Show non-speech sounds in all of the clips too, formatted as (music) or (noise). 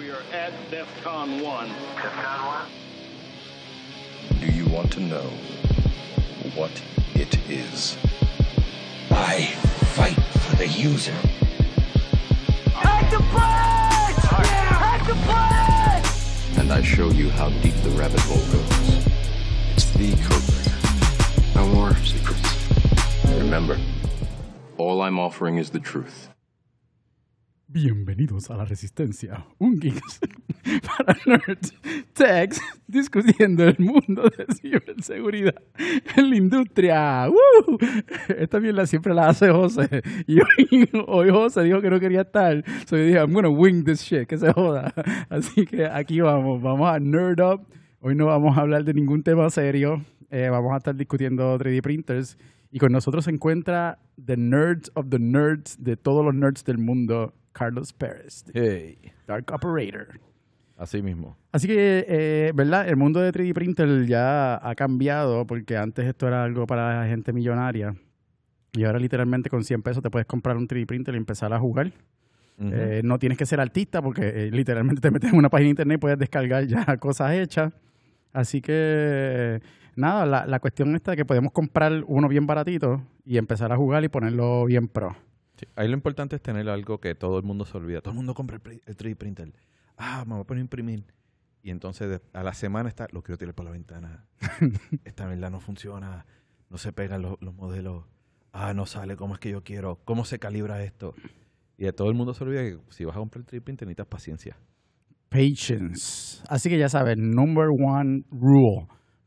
We are at DEFCON 1. DEFCON 1? Do you want to know what it is? I fight for the user. I fight. Yeah, I fight. And I show you how deep the rabbit hole goes. It's the code. No more secrets. Remember, all I'm offering is the truth. Bienvenidos a la Resistencia, un geeks (laughs) para nerds, techs, discutiendo el mundo de ciberseguridad en la industria. ¡Woo! Esta mierda siempre la hace José. Y hoy, hoy José dijo que no quería estar. So yo dije, I'm gonna wing this shit, que se joda. Así que aquí vamos, vamos a nerd up. Hoy no vamos a hablar de ningún tema serio. Eh, vamos a estar discutiendo 3D printers. Y con nosotros se encuentra The Nerds of the Nerds de todos los nerds del mundo, Carlos Pérez, Hey, Dark Operator. así mismo. Así que, eh, ¿verdad? El mundo de 3D printer ya ha cambiado porque antes esto era algo para la gente millonaria. Y ahora literalmente con 100 pesos te puedes comprar un 3D printer y empezar a jugar. Eh, no tienes que ser artista porque eh, literalmente (laughs) te metes en una página de internet y puedes descargar ya (laughs) cosas hechas. Así que, nada, la, la cuestión está que podemos comprar uno bien baratito y empezar a jugar y ponerlo bien pro. Sí, Ahí lo importante es tener algo que todo el mundo se olvida. Todo el mundo compra el, pri- el 3D printer. Ah, me voy a poner a imprimir. Y entonces a la semana está, lo quiero tirar por la ventana. (laughs) Esta verdad no funciona. No se pegan los, los modelos. Ah, no sale como es que yo quiero. ¿Cómo se calibra esto? Y de todo el mundo se olvida que si vas a comprar el 3D printer necesitas paciencia. Patience. Así que ya sabes, number one rule,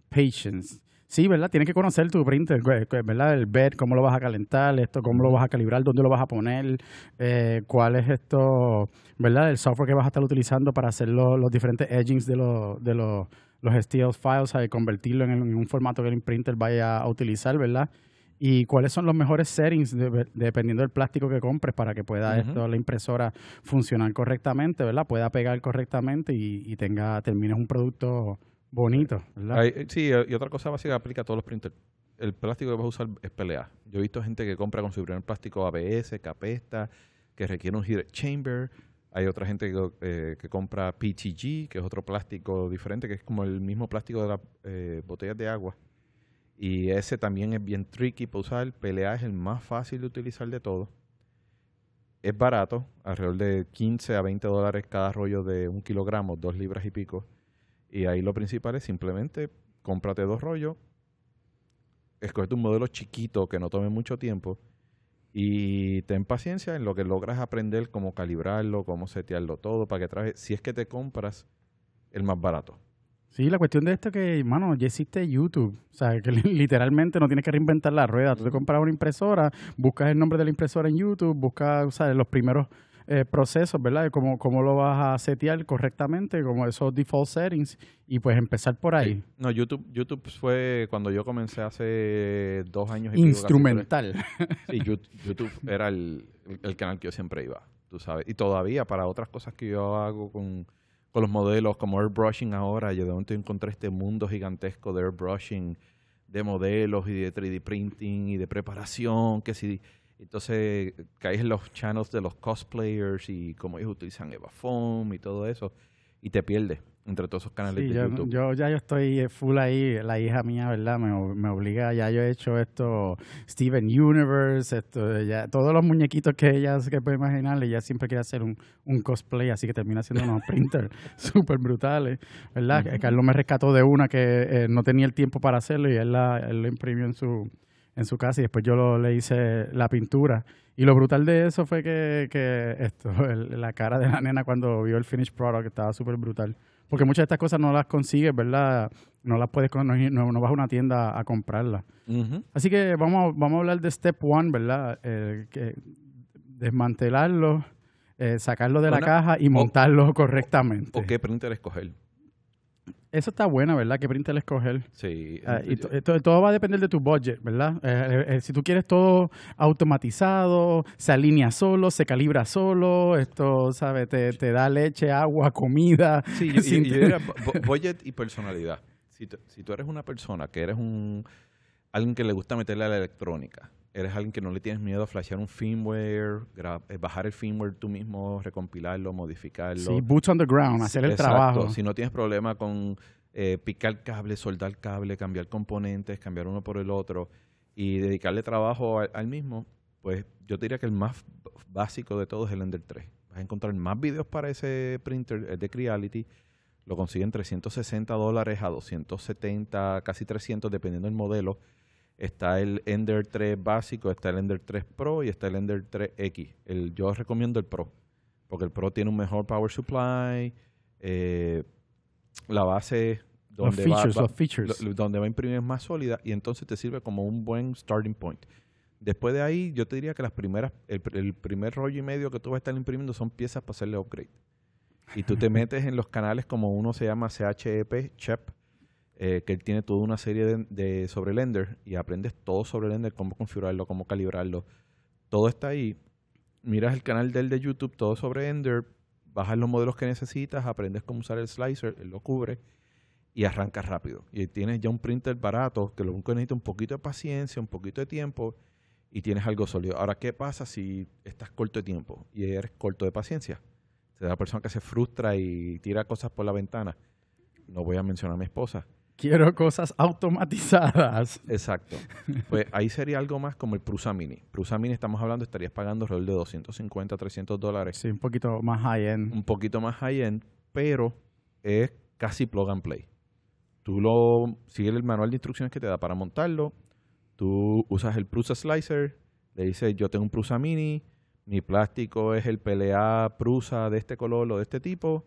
patience. Sí, ¿verdad? Tienes que conocer tu printer, güey, güey, ¿verdad? El bed, cómo lo vas a calentar, esto, cómo lo vas a calibrar, dónde lo vas a poner, eh, cuál es esto, ¿verdad? El software que vas a estar utilizando para hacer lo- los diferentes edgings de, los de los, los STL files, convertirlo en, un formato que el printer vaya a utilizar, ¿verdad? Y cuáles son los mejores settings de- dependiendo del plástico que compres para que pueda esto, la impresora funcionar correctamente, ¿verdad? Pueda pegar correctamente y, y tenga, termines un producto bonito, ¿verdad? Hay- sí, eh, y otra cosa básica aplica a todos los printers. El plástico que vas a usar es PLA. Yo he visto gente que compra con su primer plástico ABS, que apesta, que requiere un heat chamber. Hay otra gente que, eh, compra PTG, que es otro plástico diferente, que es como el mismo plástico de las eh, botellas de agua. Y ese también es bien tricky para usar. PLA es el más fácil de utilizar de todo. Es barato, alrededor de 15 a 20 dólares cada rollo de un kilogramo, dos libras y pico. Y ahí lo principal es simplemente cómprate dos rollos, escogete un modelo chiquito que no tome mucho tiempo y ten paciencia en lo que logras aprender cómo calibrarlo, cómo setearlo todo para que traje, si es que te compras el más barato. Sí, la cuestión de esto es que, mano, ya existe YouTube. O sea, que li- (laughs) literalmente no tienes que reinventar la rueda. Tú te compras una impresora, buscas el nombre de la impresora en YouTube, buscas, o sea, los primeros eh, procesos, ¿verdad? De cómo, cómo lo vas a setear correctamente, como esos default settings, y pues empezar por ahí. No, YouTube, YouTube fue cuando yo comencé hace dos años y pico. Instrumental. Sí, YouTube era el, el- el canal que yo siempre iba, tú sabes. Y todavía para otras cosas que yo hago con, con los modelos, como airbrushing ahora, yo de momento encontré este mundo gigantesco de airbrushing, de modelos y de 3D printing y de preparación, que si... Entonces caes en los channels de los cosplayers y cómo ellos utilizan Eva Foam y todo eso, y te pierdes entre todos esos canales Sí, de yo, YouTube. yo ya yo estoy eh, full ahí, la hija mía, ¿verdad? Me, me obliga, ya yo he hecho esto, Steven Universe, esto, ya, todos los muñequitos que ella se puede imaginar, ella siempre quiere hacer un, un cosplay, así que termina haciendo unos (laughs) printers súper brutales, ¿verdad? Carlos me rescató de una que eh, no tenía el tiempo para hacerlo y él, la, él lo imprimió en su, en su casa y después yo lo, le hice la pintura. Y lo brutal de eso fue que, que esto, (laughs) el- la cara de la nena cuando vio el finished product estaba súper brutal. Porque muchas de estas cosas no las consigues, ¿verdad? No las puedes, no, no- vas a una tienda a comprarlas. Así que vamos, vamos a hablar de Step One, ¿verdad? Eh, que desmantelarlo, eh, sacarlo de la caja y o- montarlo correctamente. ¿O qué printer escoger? Eso está bueno, ¿verdad? ¿Qué printer escoger? Sí. Ah, y yo- to- to- todo va a depender de tu budget, ¿verdad? Eh, eh, eh, si tú quieres todo automatizado, se alinea solo, se calibra solo, esto, ¿sabes? Te, te da leche, agua, comida. Sí, (laughs) yo, diría bu- budget y personalidad. Si, tú- si tú eres una persona que eres un alguien que le gusta meterle a la electrónica eres alguien que no le tienes miedo a flashear un firmware, eh, bajar el firmware tú mismo, recompilarlo, modificarlo. Sí, boots on the ground, hacer el Exacto. trabajo. Si no tienes problema con eh, picar cable, soldar cable, cambiar componentes, cambiar uno por el otro y dedicarle trabajo al, al mismo, pues yo te diría que el más básico de todos es el Ender 3. Vas a encontrar más videos para ese printer, el de Creality. Lo consiguen 360 dólares a 270, casi 300, dependiendo del modelo. Está el Ender 3 básico, está el Ender 3 Pro y está el Ender 3X. El, yo recomiendo el Pro, porque el Pro tiene un mejor power supply, eh, la base donde va- features, va, los features. lo- donde va a imprimir es más sólida y entonces te sirve como un buen starting point. Después de ahí, yo te diría que las primeras, el, el primer rollo y medio que tú vas a estar imprimiendo son piezas para hacerle upgrade. Y tú te (laughs) metes en los canales como uno se llama CHEP, CHEP, eh, que él tiene toda una serie de, de sobre el Ender y aprendes todo sobre el Ender, cómo configurarlo, cómo calibrarlo. Todo está ahí. Miras el canal de de YouTube, todo sobre Ender, bajas los modelos que necesitas, aprendes cómo usar el slicer, él lo cubre y arrancas rápido. Y tienes ya un printer barato que lo único que necesita un poquito de paciencia, un poquito de tiempo y tienes algo sólido. Ahora, ¿qué pasa si estás corto de tiempo y eres corto de paciencia? Da la persona que se frustra y tira cosas por la ventana. No voy a mencionar a mi esposa. Quiero cosas automatizadas. Exacto. Pues ahí sería algo más como el Prusa Mini. Prusa Mini, estamos hablando, estarías pagando alrededor de 250, 300 dólares. Sí, un poquito más high-end. Un poquito más high-end, pero es casi plug and play. Tú lo sigues el manual de instrucciones que te da para montarlo. Tú usas el Prusa Slicer. Le dices, yo tengo un Prusa Mini. Mi plástico es el PLA Prusa de este color o de este tipo.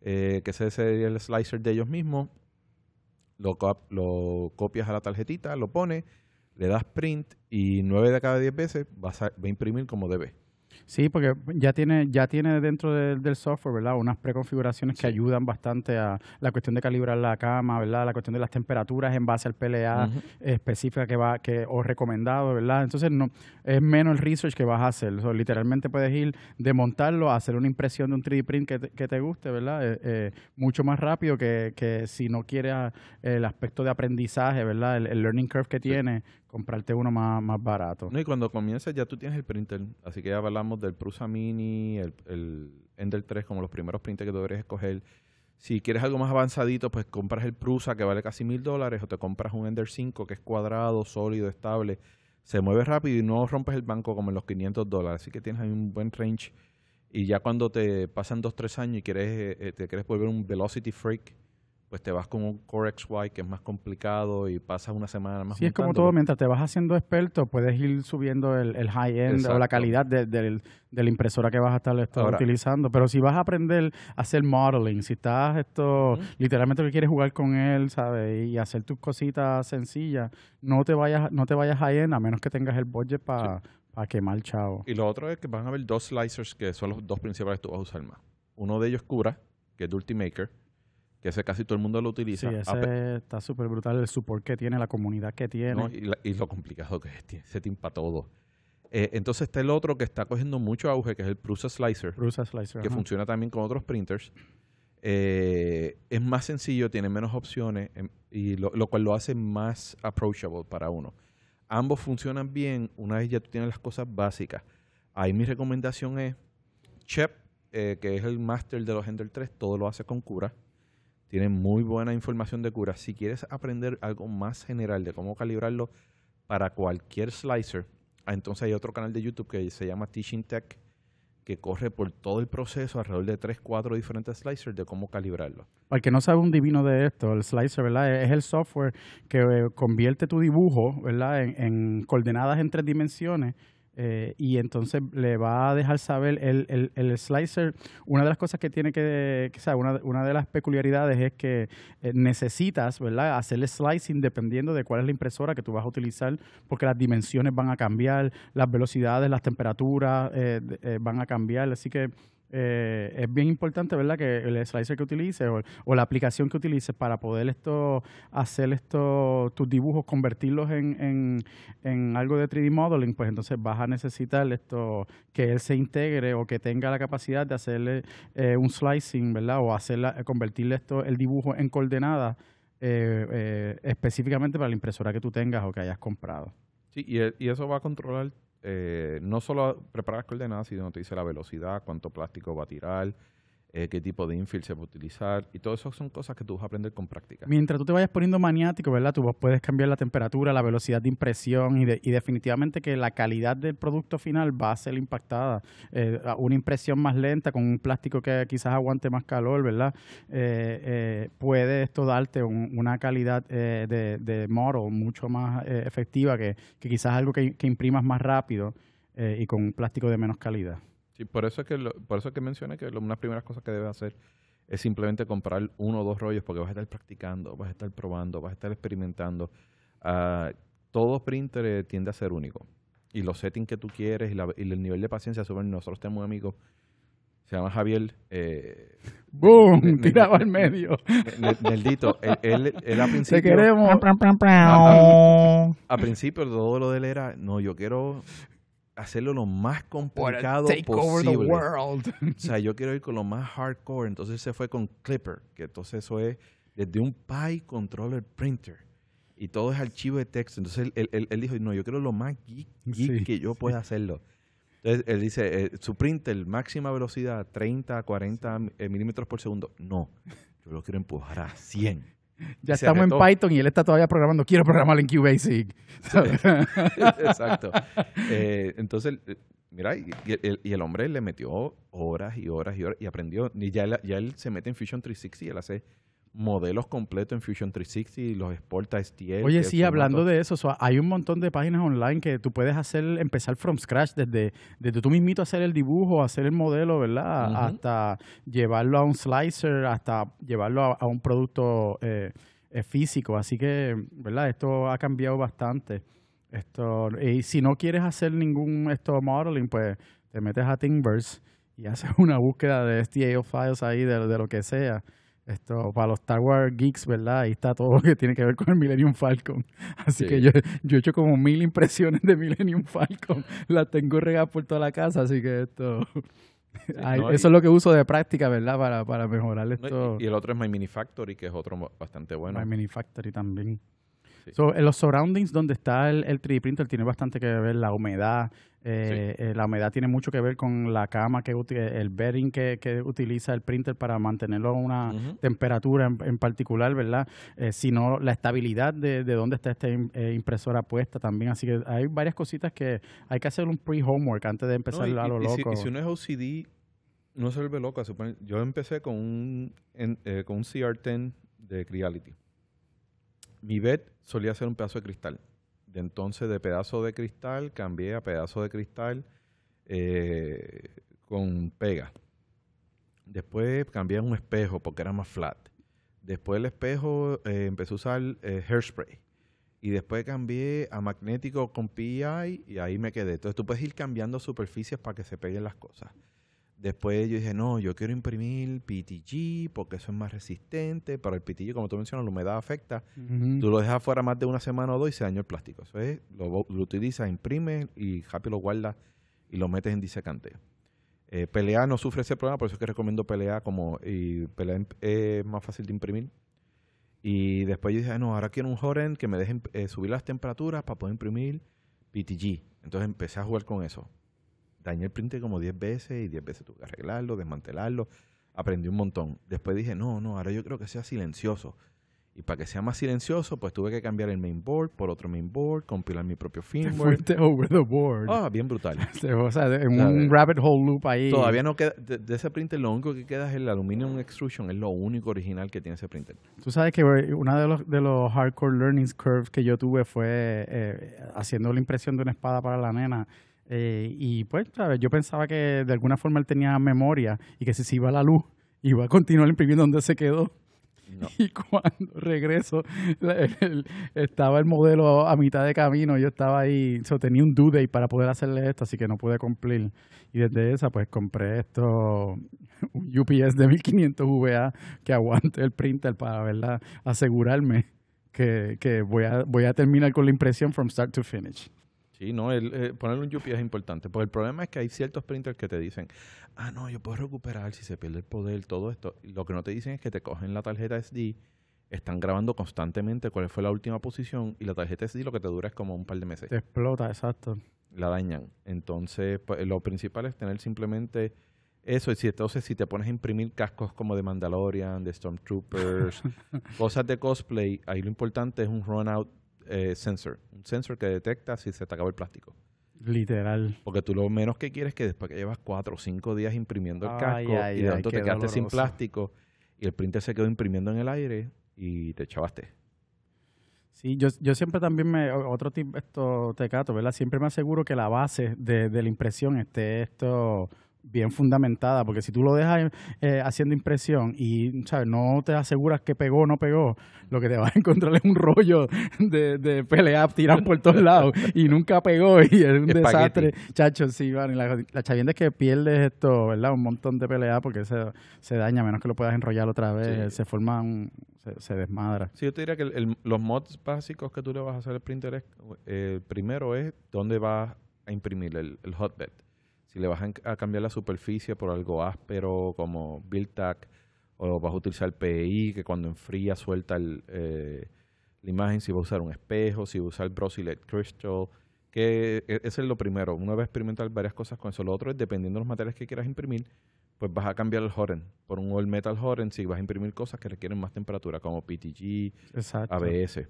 eh, que ese sería el slicer de ellos mismos. Lo, lo copias a la tarjetita, lo pones, le das print y nueve de cada diez veces vas a, va a imprimir como debe. Sí, porque ya tiene, ya tiene dentro del, del software, ¿verdad? Unas preconfiguraciones que ayudan bastante a la cuestión de calibrar la cama, ¿verdad? La cuestión de las temperaturas en base al PLA específica que va, que, o recomendado, ¿verdad? Entonces no, es menos el research que vas a hacer. O sea, literalmente puedes ir de montarlo a hacer una impresión de un 3D print que te, que te guste, ¿verdad? Eh, eh, mucho más rápido que, que si no quieres ah, el aspecto de aprendizaje, ¿verdad? El, el learning curve que tiene, comprarte uno más, más barato. No, y cuando comienzas ya tú tienes el printer. Así que ya hablamos del Prusa Mini, el, el Ender 3 como los primeros printers que tú deberías escoger. Si quieres algo más avanzadito, pues compras el Prusa que vale casi mil dólares o te compras un Ender 5 que es cuadrado, sólido, estable. Se mueve rápido y no rompes el banco como en los 500 dólares. Así que tienes ahí un buen range. Y ya cuando te pasan 2, 3 años y quieres, eh, eh, te quieres volver un Velocity Freak, pues te vas con un Core XY que es más complicado y pasas una semana más Sí, es como todo, mientras te vas haciendo experto, puedes ir subiendo el, el high-end o la calidad de, de la impresora que vas a estar Ahora- utilizando. Pero si vas a aprender a hacer modeling, si estás esto, literalmente que quieres jugar con él, ¿sabes? Y hacer tus cositas sencillas, no te vayas, no te vayas high-end a menos que tengas el budget para quemar chavo. Y lo otro es que van a haber dos slicers que son los dos principales que tú vas a usar más. Uno de ellos es Cura, que es de Ultimaker, que ese casi todo el mundo lo Sí, utiliza. ese Ape- está súper brutal, el support que tiene, la comunidad que tiene. ¿no? y, la- y lo complicado que es, setting para todo. Eh, entonces está el otro que está cogiendo mucho auge, que es el Prusa Slicer, Prusa Slicer. que ajá. funciona también con otros printers. Eh, es más sencillo, tiene menos opciones, em, y lo, lo cual lo hace más approachable para uno. Ambos funcionan bien una vez ya tú tienes las cosas básicas. Ahí mi recomendación es Chep, eh, que es el máster de los Ender 3, todo lo hace con cura. Tiene muy buena información de cura. Si quieres aprender algo más general de cómo calibrarlo para cualquier slicer, ah, entonces hay otro canal de YouTube que se llama Teaching Tech, que corre por todo el proceso alrededor de 3, 4 diferentes slicers de cómo calibrarlo. El que no sabe un divino de esto, el slicer, ¿verdad? Es el software que eh, convierte tu dibujo, ¿verdad? En coordenadas en tres dimensiones. Eh, y entonces le va a dejar saber el, el, el slicer. Una de las cosas que tiene que, que sabe, una, una de las peculiaridades es que eh, necesitas, ¿verdad? Hacerle slicing dependiendo de cuál es la impresora que tú vas a utilizar, porque las dimensiones van a cambiar, las velocidades, las temperaturas eh, eh, van a cambiar. Así que eh, es bien importante, ¿verdad? Que el slicer que utilices o, la aplicación que utilices para poder esto hacer esto tus dibujos, convertirlos en, en, en algo de 3D modeling, pues entonces vas a necesitar esto que él se integre o que tenga la capacidad de hacerle eh, un slicing, ¿verdad? O hacerla, convertirle esto el dibujo en coordenadas eh, eh, específicamente para la impresora que tú tengas o que hayas comprado. Sí, y eso va a controlar eh, no solo preparar las coordenadas, sino te dice la velocidad, cuánto plástico va a tirar, eh, qué tipo de infill se va a utilizar. Y todo eso son cosas que tú vas a aprender con práctica. Mientras tú te vayas poniendo maniático, ¿verdad? Tú puedes cambiar la temperatura, la velocidad de impresión y, de- y definitivamente que la calidad del producto final va a ser impactada. Eh, una impresión más lenta con un plástico que quizás aguante más calor, ¿verdad? Eh, eh, puede esto darte un- una calidad de, de model mucho más efectiva que, que quizás algo que, que imprimas más rápido y con un plástico de menos calidad. Sí, por eso es que lo- por eso es que mencioné que lo- una de las primeras cosas que debes hacer es simplemente comprar uno o dos rollos porque vas a estar practicando, vas a estar probando, vas a estar experimentando. Ah, todo printer eh, tiende a ser único. Y los settings que tú quieres y, la- y el nivel de paciencia suben. Nosotros tenemos un amigo, se llama Javier, eh, ¡Boom! Ne- ne- al medio. Ne- Neldito. él, él, él a Te principio, queremos. a principio todo lo de él era, no, yo quiero hacerlo lo más complicado Take over the posible. world. (laughs) O sea, yo quiero ir con lo más hardcore. Entonces se fue con Clipper, que entonces eso es desde un Pi Controller Printer. Y todo es archivo de texto. Entonces él, él- dijo, no, yo quiero lo más geek, geek Sí. que yo pueda hacerlo. Entonces él dice, eh, su printer, máxima velocidad, 30 a 40 eh, milímetros por segundo. No, yo lo quiero empujar a 100. Ya estamos en. Python y él está todavía programando. Quiero programar en QBasic. (laughs) Exacto. Eh, entonces, eh, mira, y, y el, y el hombre le metió horas y horas y horas y aprendió. Y ya, él- ya él se mete en Fusion 360 y él hace modelos completos en Fusion 360 y los exporta a STL. Oye, sí, hablando de eso, so, hay un montón de páginas online que tú puedes hacer, empezar from scratch, desde, desde tú mismito hacer el dibujo, hacer el modelo, ¿verdad? Hasta llevarlo a un slicer, hasta llevarlo a, a un producto eh, eh, físico. Así que, ¿verdad? Esto ha cambiado bastante. Esto, y si no quieres hacer ningún esto modeling, pues te metes a Thingiverse y (laughs) haces una búsqueda de STL files ahí de, de lo que sea. Esto, para los Star Wars geeks, ¿verdad? Ahí está todo lo que tiene que ver con el Millennium Falcon. (laughs) Así Sí. que yo, yo he hecho como mil impresiones de Millennium Falcon. (laughs) Las tengo regadas por toda la casa, así que esto... Ay, no, eso y- es lo que uso de práctica, ¿verdad? Para, para mejorar No, esto. y, y el otro es My Mini Factory, que es otro bastante bueno. My Mini Factory también. Sí. So, en los surroundings donde está el, el 3D printer tiene bastante que ver la humedad. eh, eh, la humedad tiene mucho que ver con la cama, que el bedding que, que utiliza el printer para mantenerlo a una temperatura en, en particular, ¿verdad? Eh, sino la estabilidad de, de dónde está esta im- impresora puesta también. Así que hay varias cositas que hay que hacer un pre-homework antes de No, empezar y- a lo y- y si- loco. y si uno es OCD, no se vuelve loco. yo empecé con un, en- eh, con un CR10 de Creality. Mi bed solía ser un pedazo de cristal. De entonces, de pedazo de cristal, cambié a pedazo de cristal eh, con pega. Después cambié a un espejo porque era más flat. Después el espejo eh, empecé a usar eh, hairspray. Y después cambié a magnético con PI y ahí me quedé. Entonces tú puedes ir cambiando superficies para que se peguen las cosas. Después yo dije, no, yo quiero imprimir PTG porque eso es más resistente. Pero el PTG, como tú mencionas, la humedad afecta. Tú lo dejas fuera más de una semana o dos y se dañó el plástico. Eso es, lo, lo utilizas, imprimes y rápido lo guardas y lo metes en disecante. Eh, PLA no sufre ese problema, por eso es que recomiendo PLA como y PLA imp- es más fácil de imprimir. Y después yo dije, "Ah, no, ahora quiero un Horen que me deje eh, subir las temperaturas para poder imprimir PTG. Entonces empecé a jugar con eso. Dañé el printer como 10 veces y 10 veces tuve que arreglarlo, desmantelarlo. Aprendí un montón. Después dije, no, no, ahora yo creo que sea silencioso. Y para que sea más silencioso, pues tuve que cambiar el mainboard por otro mainboard, compilar mi propio firmware. fuiste over the board. Ah, bien brutal. (laughs) O sea, en un rabbit hole loop ahí. Todavía no queda, de, de ese printer lo único que queda es el aluminum extrusion, es lo único original que tiene ese printer. Tú sabes que eh, uno de los, de los hardcore learning curves que yo tuve fue eh, haciendo la impresión de una espada para la nena. Eh, y pues, ¿sabes? yo pensaba que de alguna forma él tenía memoria y que si se iba la luz, iba a continuar imprimiendo donde se quedó. No. (laughs) Y cuando regreso, el- estaba el modelo a mitad de camino. Yo estaba ahí, so, tenía un due date para poder hacerle esto, así que no pude cumplir. Y desde esa, pues compré esto, un UPS de 1500 VA que aguante el printer para, ¿verdad? Asegurarme que, que voy, a, voy a terminar con la impresión from start to finish. Sí, no, el, eh, ponerle un UPS es importante, porque el problema es que hay ciertos printers que te dicen, ah, no, yo puedo recuperar si se pierde el poder, todo esto. Lo que no te dicen es que te cogen la tarjeta SD están grabando constantemente cuál fue la última posición y la tarjeta SD lo que te dura es como un par de meses. Te explota, exacto. La dañan. Entonces, pues, lo principal es tener simplemente eso. Y si entonces, si te pones a imprimir cascos como de Mandalorian, de Stormtroopers, (laughs) cosas de cosplay, ahí lo importante es un run-out eh, sensor. Un sensor que detecta si se te acaba el plástico. Literal. Porque tú lo menos que quieres es que después que llevas cuatro o cinco días imprimiendo el casco ay, y de qué te quedaste sin plástico y el printer se quedó imprimiendo en el aire y te chavaste. Sí, yo, yo siempre también me, otro tip, esto, Tecato, ¿verdad? Siempre me aseguro que la base de, de la impresión esté esto bien fundamentada, porque si tú lo dejas eh, haciendo impresión y, ¿sabes? No te aseguras que pegó o no pegó, lo que te vas a encontrar es un rollo de, de pelea tirado por todos lados y nunca pegó y es un Espagueti. desastre. Chacho, sí, van, y la, la chavienda es que pierdes esto, ¿verdad? Un montón de pelea porque se, se daña, a menos que lo puedas enrollar otra vez, Sí. se forma un, se, se desmadra. Sí, yo te diría que el- el- los mods básicos que tú le vas a hacer al printer es, eh, primero es dónde vas a imprimir el, el hotbed. Si le vas a, cambiar la superficie por algo áspero como Build-Tac o vas a utilizar PI que cuando enfría suelta el, eh, la imagen, si vas a usar un espejo, si vas a usar Brosilet Crystal, que e- ese es lo primero. Uno va a experimentar varias cosas con eso. Lo otro es, dependiendo de los materiales que quieras imprimir, pues vas a cambiar el Horen por un All Metal Horen si vas a imprimir cosas que requieren más temperatura, como PTG, Exacto. ABS.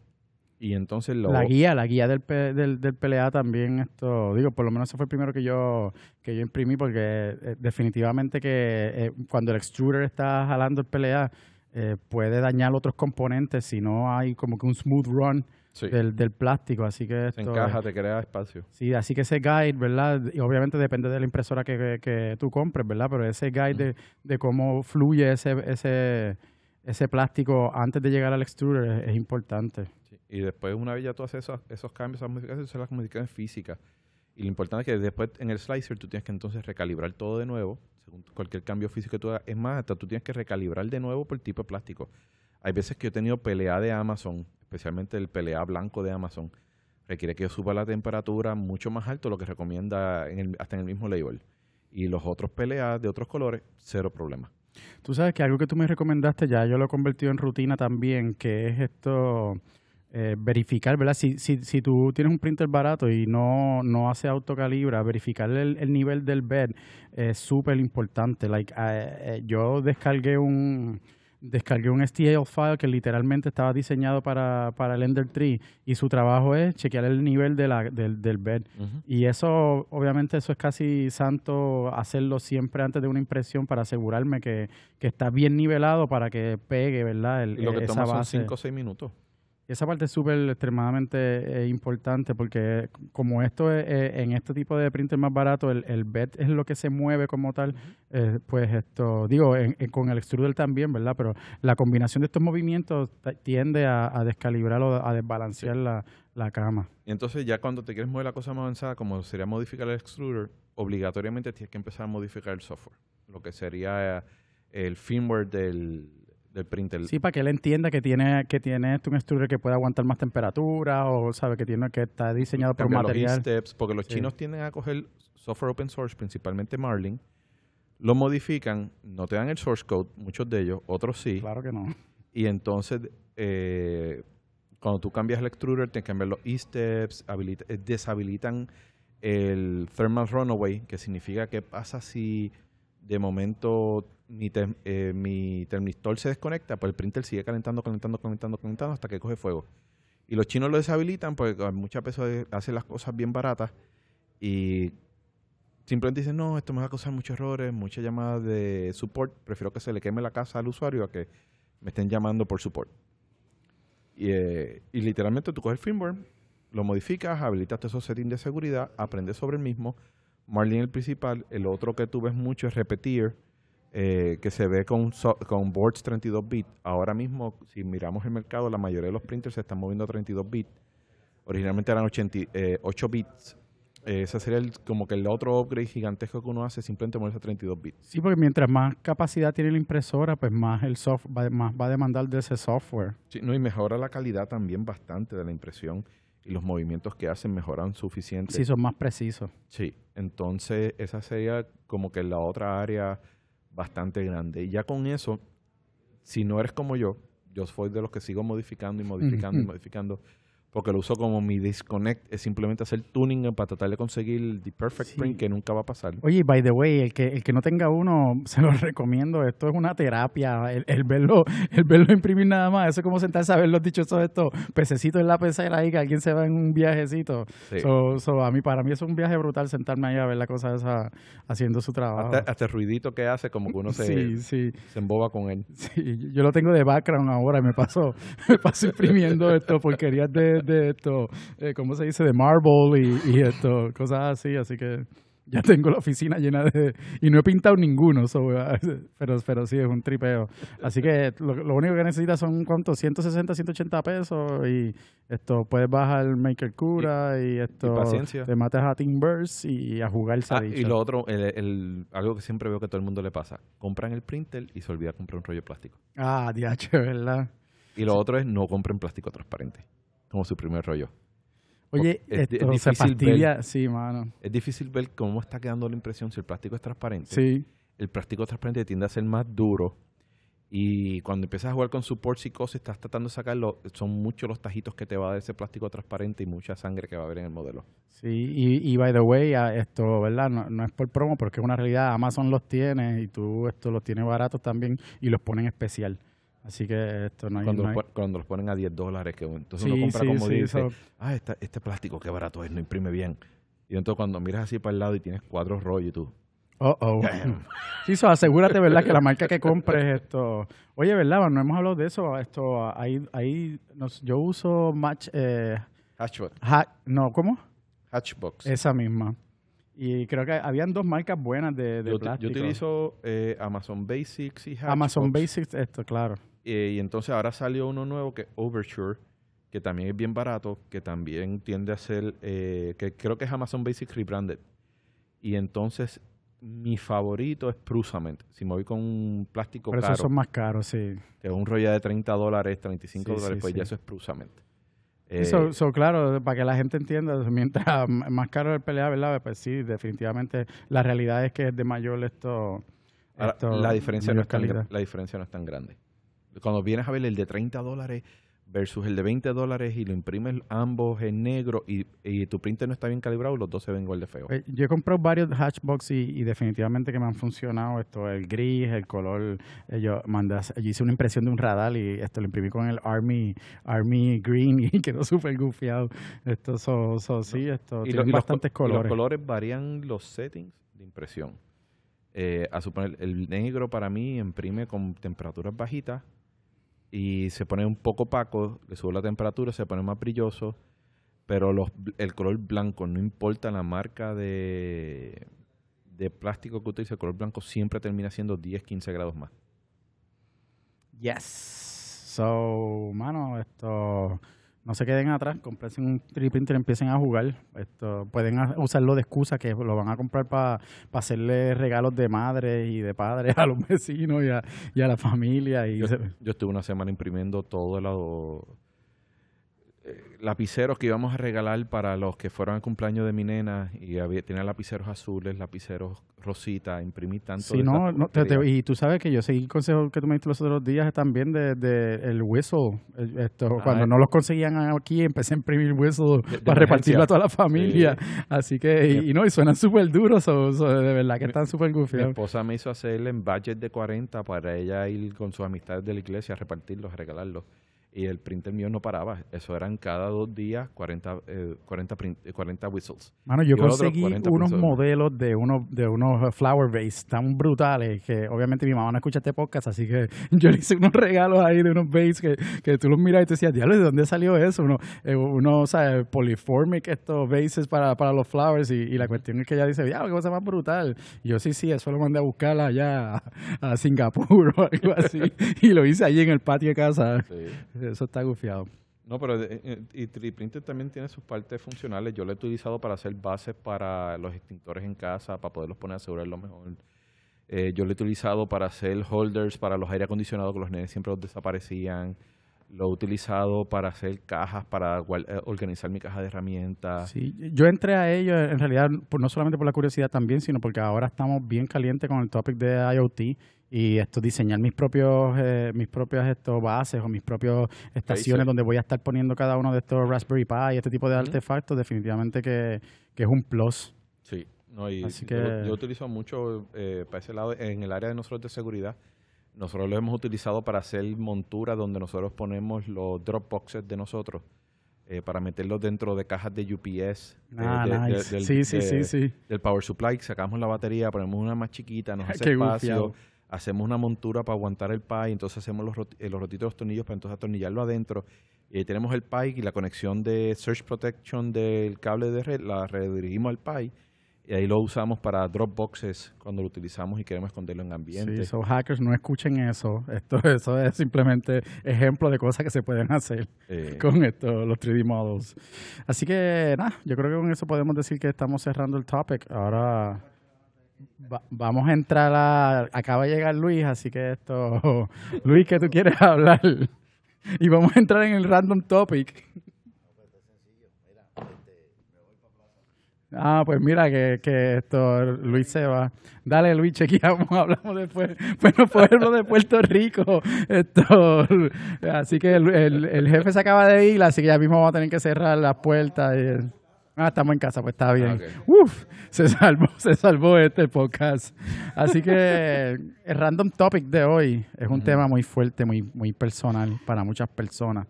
Y entonces lo... La guía, la guía del, del, del PLA también, esto, digo, por lo menos ese fue el primero que yo, que yo imprimí, porque eh, definitivamente que eh, cuando el extruder está jalando el PLA, eh, puede dañar otros componentes si no hay como que un smooth run sí, del, del plástico, así que se esto, encaja, te crea espacio. Sí, así que ese guide, ¿verdad? Y obviamente depende de la impresora que, que, que tú compres, ¿verdad? Pero ese guide de, de cómo fluye ese, ese, ese plástico antes de llegar al extruder es, es importante. Y después, una vez ya tú haces esos, esos cambios, esas modificaciones, son las modificaciones físicas. Y lo importante es que después en el slicer tú tienes que entonces recalibrar todo de nuevo, según cualquier cambio físico que tú hagas. Es más, hasta tú tienes que recalibrar de nuevo por tipo de plástico. Hay veces que yo he tenido pelea de Amazon, especialmente el pelea blanco de Amazon, requiere que yo suba la temperatura mucho más alto lo que recomienda en el- hasta en el mismo label. Y los otros peleas de otros colores, cero problema. Tú sabes que algo que tú me recomendaste ya, yo lo he convertido en rutina también, que es esto, eh, verificar, ¿verdad? Si, si, si tú tienes un printer barato y no, no hace autocalibra, verificar el, el nivel del bed es súper importante. Like, eh, eh, yo descargué un descargué un STL file que literalmente estaba diseñado para, para el Ender Tree y su trabajo es chequear el nivel de la, del, del bed. Y eso, obviamente, eso es casi santo hacerlo siempre antes de una impresión para asegurarme que, que está bien nivelado para que pegue, ¿verdad? El- Y lo que esa toma son base. 5 o 6 minutos. Y esa parte es súper extremadamente eh, importante porque como esto es, eh, en este tipo de printer más barato, el, el bed es lo que se mueve como tal, eh, pues esto, digo, en- en- con el extruder también, ¿verdad? Pero la combinación de estos movimientos tiende a, a descalibrar o a desbalancear la, la cama. Y entonces ya cuando te quieres mover la cosa más avanzada, como sería modificar el extruder, obligatoriamente tienes que empezar a modificar el software. Lo que sería eh, el firmware del, del printer. Sí, para que él entienda que tiene que tiene esto un extruder que puede aguantar más temperatura o sabe que tiene que está diseñado por cambiar los material. steps, porque los Sí. chinos tienden a coger software open source, principalmente Marlin, lo modifican, no te dan el source code, muchos de ellos, otros sí, Claro que no. y entonces eh, cuando tú cambias el extruder, tienes que cambiar los e-steps, eh, deshabilitan el thermal runaway, que significa que pasa si de momento mi, te- eh, mi termistor se desconecta, pues el printer sigue calentando, calentando, calentando, calentando hasta que coge fuego. Y los chinos lo deshabilitan porque muchas veces hacen las cosas bien baratas y simplemente dicen, no, esto me va a causar muchos errores, muchas llamadas de support, prefiero que se le queme la casa al usuario a que me estén llamando por support. Y, eh, literalmente tú coges el firmware, lo modificas, habilitas todos esos settings de seguridad, aprendes sobre el mismo. Marlin el principal, el otro que tú ves mucho es Repetir, eh, que se ve con, so- con boards 32 bits. Ahora mismo, si miramos el mercado, la mayoría de los printers se están moviendo a 32 bits. Originalmente eran 80, eh, 8 bits. Eh, ese sería el- como que el otro upgrade gigantesco que uno hace, simplemente moverse a 32 bits. Sí, porque mientras más capacidad tiene la impresora, pues más el soft va, más va a demandar de ese software. Sí, no, y mejora la calidad también bastante de la impresión y los movimientos que hacen mejoran suficiente. Sí, son más precisos. Sí, entonces esa sería como que la otra área bastante grande. Y ya con eso, si no eres como yo, yo soy de los que sigo modificando y modificando y modificando. Porque lo uso como mi disconnect, es simplemente hacer tuning para tratar de conseguir el perfect Sí. print que nunca va a pasar. Oye, by the way, el que, el que no tenga uno, (laughs) se lo recomiendo. Esto es una terapia. El, el verlo, el verlo imprimir nada más. Eso es como sentarse a ver los dichos estos pececitos en la pecera ahí, que alguien se va en un viajecito. Sí. So, so, a mí, para mí es un viaje brutal sentarme ahí a ver la cosa esa haciendo su trabajo. Hasta, hasta el ruidito que hace, como que uno se, sí, sí. se emboba con él. Sí, yo lo tengo de background ahora, me paso, (laughs) me paso imprimiendo esto, porquerías de, de esto, eh, ¿cómo se dice? De marble y, y esto, cosas así, así que ya tengo la oficina llena de... Y no he pintado ninguno, so, pero, pero sí, es un tripeo. Así que lo, lo único que necesitas son, ¿cuántos? 160, 180 pesos y esto, puedes bajar Maker Cura y, esto... paciencia. Te matas a Teamverse y a jugar Ah, y lo otro, el, el- algo que siempre veo que a todo el mundo le pasa. Compran el printer y se olvida comprar un rollo de plástico. Ah, DH, ¿verdad? Y lo otro es no compren plástico transparente, como su primer rollo. Oye, Es es esto se difícil fastidia, sí, mano. Es difícil ver cómo está quedando la impresión si el plástico es transparente. Sí. El plástico transparente tiende a ser más duro y cuando empiezas a jugar con supports y cosas, estás tratando de sacarlo, son muchos los tajitos que te va a dar ese plástico transparente y mucha sangre que va a haber en el modelo. Sí, y, y by the way, esto, ¿verdad? No, no es por promo, porque es una realidad. Amazon los tiene y tú esto los tienes baratos también y los ponen especial. Así que esto no hay... Cuando, los, cuando los ponen a 10 dólares, que entonces Sí, uno compra sí, como sí, dice, eso- ah, esta- este plástico qué barato es, no imprime bien. Y entonces cuando miras así para el lado y tienes cuatro rollos y tú, Oh, oh. (laughs) Sí, so, asegúrate, ¿verdad? Que la marca que compres esto... Oye, ¿verdad? No hemos hablado de eso. Esto, ahí, ahí nos, yo uso Match... Eh, Hatchbox. ha- no, ¿cómo? Hatchbox. Esa misma. Y creo que habían dos marcas buenas de, de yo, uti- yo plástico. utilizo eh, Amazon Basics y Hatchbox. Amazon Basics, esto, claro. Eh, y entonces ahora salió uno nuevo que es Overture, que también es bien barato, que también tiende a ser, eh, que creo que es Amazon Basics Rebranded. Y entonces mi favorito es Prusament. Si me voy con un plástico Por eso caro, son más caros, sí. que es un rollo de 30 dólares, 35 Sí, dólares, sí, pues sí. ya eso es Prusament. Sí, Eh, so- claro, para que la gente entienda, (laughs) mientras más caro el pelea, ¿verdad? Pues sí, definitivamente la realidad es que es de mayor esto. ahora, esto, la, diferencia no es tan, la diferencia no es tan grande. Cuando vienes a ver el de 30 dólares versus el de 20 dólares y lo imprimes ambos en negro y, y tu printer no está bien calibrado, los dos se ven igual de feo. Eh, Yo he comprado varios hatchbox y, y definitivamente que me han funcionado esto, el gris, el color. eh, yo hacer- yo hice una impresión de un radar y esto lo imprimí con el Army Army Green (laughs) y quedó súper gufiado. Esto, so, so, sí, esto, y, tiene y los, bastantes y los colores. colores varían los settings de impresión. Eh, a suponer, el negro para mí imprime con temperaturas bajitas y se pone un poco opaco, le sube la temperatura, se pone más brilloso, pero los, el color blanco, no importa la marca de, de plástico que utilice, el color blanco siempre termina siendo 10, 15 grados más. Yes. So, mano, esto no se queden atrás, comprense un 3D printer y empiecen a jugar. Esto pueden usarlo de excusa que lo van a comprar para hacerle regalos de madre y de padre a los (laughs) vecinos y a, y a la familia y Yo, estuve una semana imprimiendo todos los eh, lapiceros que íbamos a regalar para los que fueron al cumpleaños de mi nena y había, tenía lapiceros azules, lapiceros rosita, imprimí tanto. Sí, de no, no, te- te- porquerías. y tú sabes que yo seguí el consejo que tú me diste los otros días también de, de el whistle. el- Esto, cuando Ah, no los conseguían aquí, empecé a imprimir whistle De- (laughs) para repartirlo a toda la familia. Así que, y, y no, y suenan súper duros, so- so, de verdad que Mi- están súper Mi gufiados. esposa me hizo hacerle en budget de 40 para ella ir con sus amistades de la iglesia a repartirlos, a regalarlos. Y el printer mío no paraba. Eso eran cada dos días 40, eh, 40, print- eh, 40 whistles. Mano, yo Y conseguí 40 unos modelos de unos de unos flower vase tan brutales que obviamente mi mamá no escucha este podcast, así que (laughs) yo le hice unos regalos ahí de unos vase que, que tú los miras y te decías, diablo, ¿de dónde salió eso? Uno, eh, uno polyformic estos vases para, para los flowers y, y la cuestión es que ella dice, diablo, qué cosa más brutal. Y yo sí, sí, eso lo mandé a buscar allá a, a Singapur (laughs) o algo así (laughs) y lo hice allí en el patio de casa. Eso está gufiado. No, pero eh, eh, y 3D Printer también tiene sus partes funcionales. Yo lo he utilizado para hacer bases para los extintores en casa, para poderlos poner a asegurar lo mejor. Eh, yo lo he utilizado para hacer holders para los aire acondicionados, que los nenes siempre los desaparecían. Lo he utilizado para hacer cajas, para organizar mi caja de herramientas. Sí, yo entré a ello en realidad por, no solamente por la curiosidad también, sino porque ahora estamos bien calientes con el topic de IoT y esto diseñar mis propios eh, mis propias estos bases o mis propias estaciones donde voy a estar poniendo cada uno de estos Raspberry Pi, este tipo de artefactos, definitivamente que, que es un plus. Sí, no, y Así yo, que- yo utilizo mucho eh, para ese lado, en el área de nosotros de seguridad, nosotros lo hemos utilizado para hacer monturas donde nosotros ponemos los Dropboxes de nosotros, eh, para meterlos dentro de cajas de UPS, Ah, del, sí, sí, sí, sí. del Power Supply, sacamos la batería, ponemos una más chiquita, nos (laughs) hace espacio, gufiado. Hacemos una montura para aguantar el Pi, entonces hacemos los, rot- eh, los rotitos de los tornillos para entonces atornillarlo adentro. Ahí tenemos el Pi y la conexión de Search Protection del cable de red, la redirigimos al Pi y ahí lo usamos para Dropboxes cuando lo utilizamos y queremos esconderlo en ambiente. Sí, so hackers, no escuchen eso. Esto (laughs) eso es simplemente ejemplo de cosas que se pueden hacer Eh, (laughs) con esto, los 3D models. Así que nada, yo creo que con eso podemos decir que estamos cerrando el topic. Ahora va- vamos a entrar a... Acaba de llegar Luis, así que esto... (laughs) Luis, ¿qué tú quieres hablar? (laughs) Y vamos a entrar en el random topic. Ah, pues mira que, que esto, Luis se va. Dale, Luis, chequeamos, (laughs) hablamos después. Bueno, pueblo de Puerto Rico. Esto, así que el, el- el jefe se acaba de ir, así que ya mismo vamos a tener que cerrar las puertas. y- ah, estamos en casa, pues está bien. Ah, Uf, se salvó, (laughs) se salvó este podcast. Así que el random topic de hoy es un tema muy fuerte, muy, muy personal para muchas personas.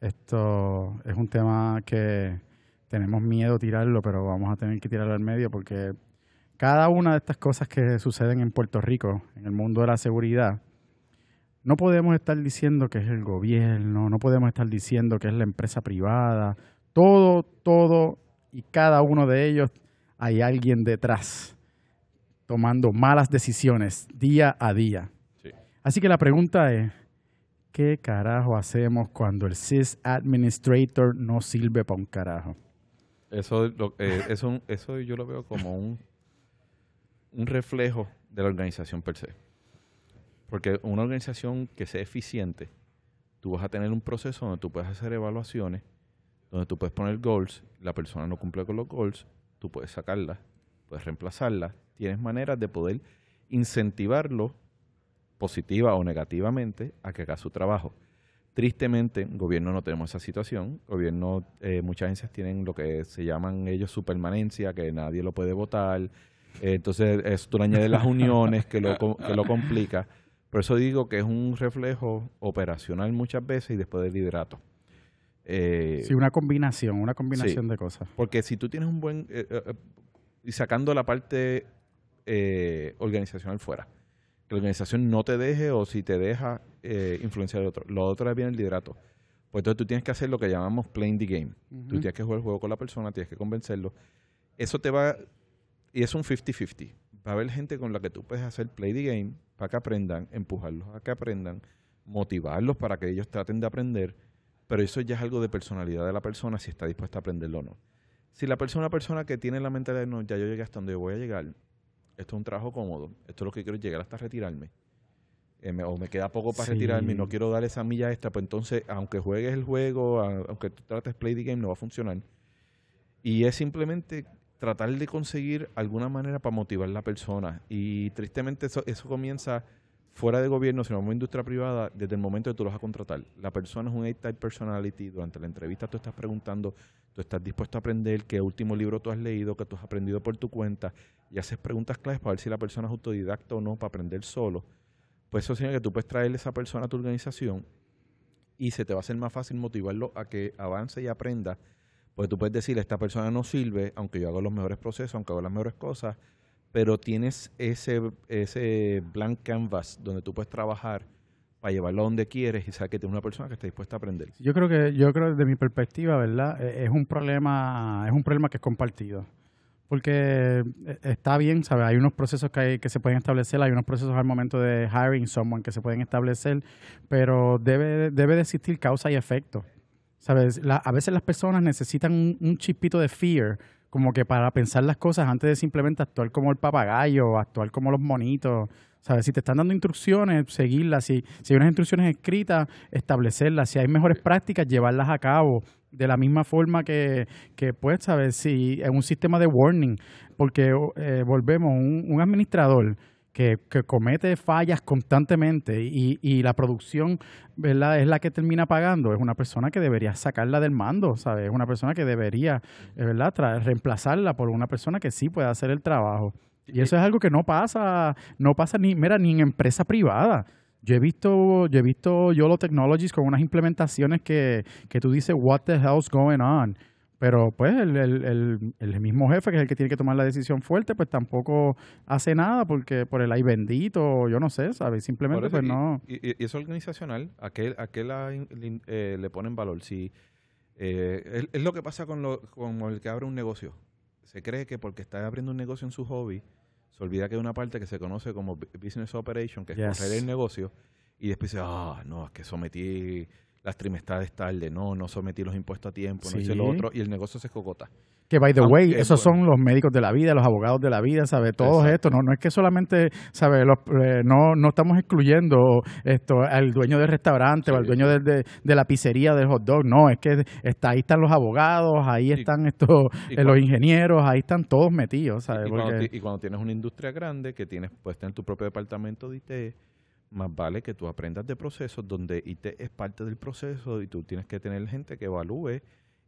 Esto es un tema que tenemos miedo tirarlo, pero vamos a tener que tirarlo al medio porque cada una de estas cosas que suceden en Puerto Rico, en el mundo de la seguridad, no podemos estar diciendo que es el gobierno, no podemos estar diciendo que es la empresa privada. Todo, todo y cada uno de ellos hay alguien detrás tomando malas decisiones día a día. Sí. Así que la pregunta es, ¿qué carajo hacemos cuando el sys administrator no sirve para un carajo? Eso, lo- eh, eso, eso yo lo veo como un, un reflejo de la organización per se. Porque una organización que sea eficiente, tú vas a tener un proceso donde tú puedes hacer evaluaciones, donde tú puedes poner goals, la persona no cumple con los goals, tú puedes sacarla, puedes reemplazarla, tienes maneras de poder incentivarlo positiva o negativamente a que haga su trabajo. Tristemente, en gobierno no tenemos esa situación. Gobierno, eh, muchas agencias tienen lo que se llaman ellos su permanencia, que nadie lo puede votar. Eh, entonces, eso tú le añades las uniones que lo, que lo complica. Por eso digo que es un reflejo operacional muchas veces y después del liderato. Eh, Sí, una combinación, una combinación Sí. de cosas. porque si tú tienes un buen... eh, eh, y sacando la parte eh, organizacional fuera, que la organización no te deje o si te deja eh, influenciar al otro. Lo otro viene el liderato. Pues entonces tú tienes que hacer lo que llamamos playing the game. Tú tienes que jugar el juego con la persona, tienes que convencerlo. Eso te va... Y es un 50-50. Va a haber gente con la que tú puedes hacer play the game para que aprendan, empujarlos a que aprendan, motivarlos para que ellos traten de aprender, pero eso ya es algo de personalidad de la persona si está dispuesta a aprenderlo o no. Si la persona es una persona que tiene la mentalidad de no, ya yo llegué hasta donde yo voy a llegar, esto es un trabajo cómodo, esto es lo que quiero llegar hasta retirarme, eh, me- o me queda poco para Sí. retirarme y no quiero dar esa milla extra, pues entonces, aunque juegues el juego, a- aunque tú trates play the game, no va a funcionar. Y es simplemente tratar de conseguir alguna manera para motivar a la persona. Y tristemente eso, eso comienza fuera de gobierno, sino como industria privada, desde el momento que tú los vas a contratar. La persona es un A-type personality. Durante la entrevista tú estás preguntando, tú estás dispuesto a aprender qué último libro tú has leído, que tú has aprendido por tu cuenta, y haces preguntas claves para ver si la persona es autodidacta o no, para aprender solo. Pues eso significa que tú puedes traerle a esa persona a tu organización y se te va a hacer más fácil motivarlo a que avance y aprenda. Porque tú puedes decir, esta persona no sirve, aunque yo hago los mejores procesos, aunque hago las mejores cosas, pero tienes ese, ese blank canvas donde tú puedes trabajar para llevarlo a donde quieres y sabes que tienes una persona que está dispuesta a aprender. Yo creo que, yo creo desde mi perspectiva, ¿verdad? Eh, Es un problema, es un problema que es compartido. Porque eh, está bien, ¿sabes? Hay unos procesos que, hay, que se pueden establecer, hay unos procesos al momento de hiring someone que se pueden establecer, pero debe, debe de existir causa y efecto. ¿Sabes? A veces las personas necesitan un, un chispito de fear, como que para pensar las cosas antes de simplemente actuar como el papagayo actuar como los monitos. ¿Sabes? Si te están dando instrucciones, seguirlas. Si, si hay unas instrucciones escritas, establecerlas. Si hay mejores prácticas, llevarlas a cabo. De la misma forma que, que pues, ¿sabes? Si en un sistema de warning, porque eh, volvemos, un administrador que, que comete fallas constantemente y, y la producción es la que termina pagando, es una persona que debería sacarla del mando, ¿sabes? Es una persona que debería eh, ¿verdad? Reemplazarla por una persona que sí pueda hacer el trabajo. Y eso es algo que no pasa, no pasa ni, mira, ni en empresa privada. Yo he visto, yo he visto YOLO Technologies con unas implementaciones que, que tú dices, what the hell's going on? Pero pues el, el, el, el mismo jefe, que es el que tiene que tomar la decisión fuerte, pues tampoco hace nada porque por el ay bendito, yo no sé, ¿sabes? Simplemente eso, pues y- no. Y, y- y es organizacional, ¿a qué, a qué la eh, le ponen valor? Si, eh, es, lo que pasa con, lo, con el que abre un negocio. Se cree que porque está abriendo un negocio en su hobby, se olvida que hay una parte que se conoce como bu- business operation, que es Yes. correr el negocio, y después dice, ah, no, es que sometí las trimestrales tarde, no, no sometí los impuestos a tiempo, no hice lo otro, y el negocio se escogota. Que by the Aunque, way, esos bueno. son los médicos de la vida, los abogados de la vida, ¿sabes? Todos estos, no, no es que solamente, ¿sabes? Los, eh, no, no estamos excluyendo esto al dueño del restaurante o al dueño sí. de, de la pizzería del hot dog, no, es que está, ahí están los abogados, ahí están estos, y eh, los cuando- ingenieros, ahí están todos metidos, ¿sabes? Y cuando, Porque- ti- y cuando tienes una industria grande que tienes, puedes tener tu propio departamento de IT, más vale que tú aprendas de procesos donde IT es parte del proceso y tú tienes que tener gente que evalúe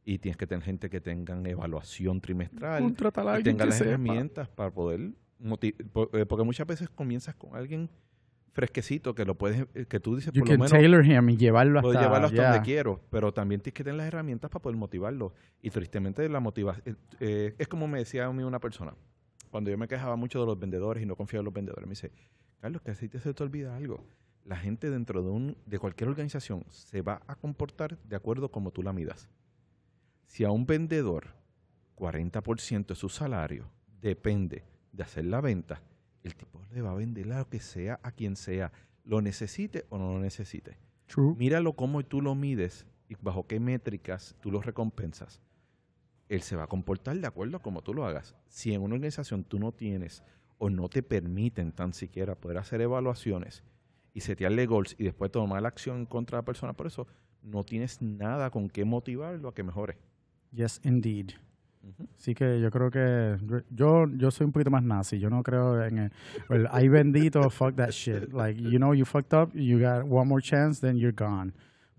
y tienes que tener gente que tengan evaluación trimestral y alguien tenga que las sepa. herramientas para poder eh, porque muchas veces comienzas con alguien fresquecito que lo puedes eh, que tú dices You por lo menos tailor him y llevarlo hasta, llevarlo hasta yeah. donde quiero, pero también tienes que tener las herramientas para poder motivarlo. Y tristemente la motivación es como me decía a mí una persona, cuando yo me quejaba mucho de los vendedores y no confiaba en los vendedores, me dice, Carlos, que así te se te olvida algo. La gente dentro de, un, de cualquier organización se va a comportar de acuerdo como tú la midas. Si a un vendedor 40% de su salario depende de hacer la venta, el tipo le va a vender lo que sea, a quien sea, lo necesite o no lo necesite. True. Míralo cómo tú lo mides y bajo qué métricas tú lo recompensas. Él se va a comportar de acuerdo a cómo tú lo hagas. Si en una organización tú no tienes o no te permiten tan siquiera poder hacer evaluaciones y setearle goals y después tomar la acción contra la persona por eso, no tienes nada con qué motivarlo a que mejore. Yes, indeed. Así que yo creo que yo yo soy un poquito más nazi. Yo no creo en el, el ay bendito, fuck that shit. Like, you know, you fucked up, you got one more chance, then you're gone.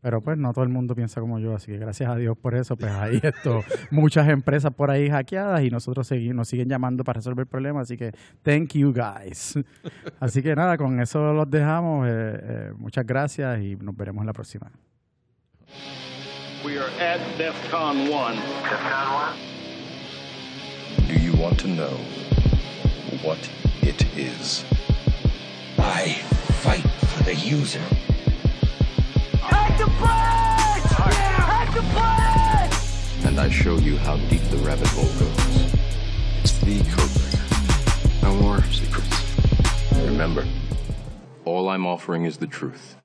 Pero pues no todo el mundo piensa como yo, así que gracias a Dios por eso, pues (laughs) hay esto, muchas empresas por ahí hackeadas y nosotros segui- nos siguen llamando para resolver problemas, así que thank you guys. (laughs) Así que nada, con eso los dejamos, eh, eh, muchas gracias y nos veremos en la próxima. We are at DEFCON 1. DEFCON 1? Do you want to know what it is? I fight for the user. And I show you how deep the rabbit hole goes. It's the code. No more secrets. Remember, all I'm offering is the truth.